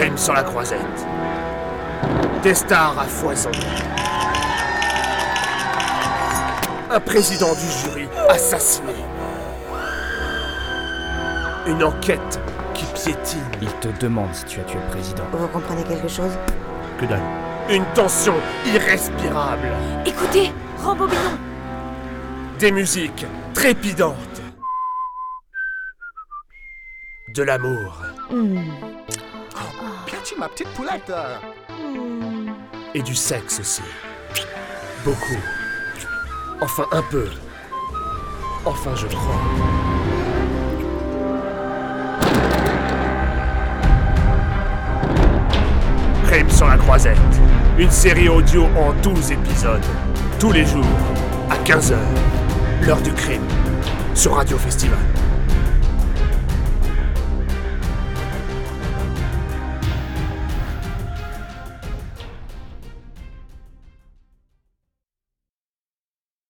Crime sur la croisette. Des stars à foison. Un président du jury assassiné. Une enquête qui piétine. Il te demande si tu as tué le président. Vous comprenez quelque chose? Que dalle. Une tension irrespirable. Écoutez, rembobinons Des musiques trépidantes. De l'amour. Ma petite poulette. Et du sexe aussi. Beaucoup. Enfin un peu. Enfin je crois. Crime sur la croisette. Une série audio en 12 épisodes. Tous les jours, à 15h. L'heure du crime. Sur Radio Festival.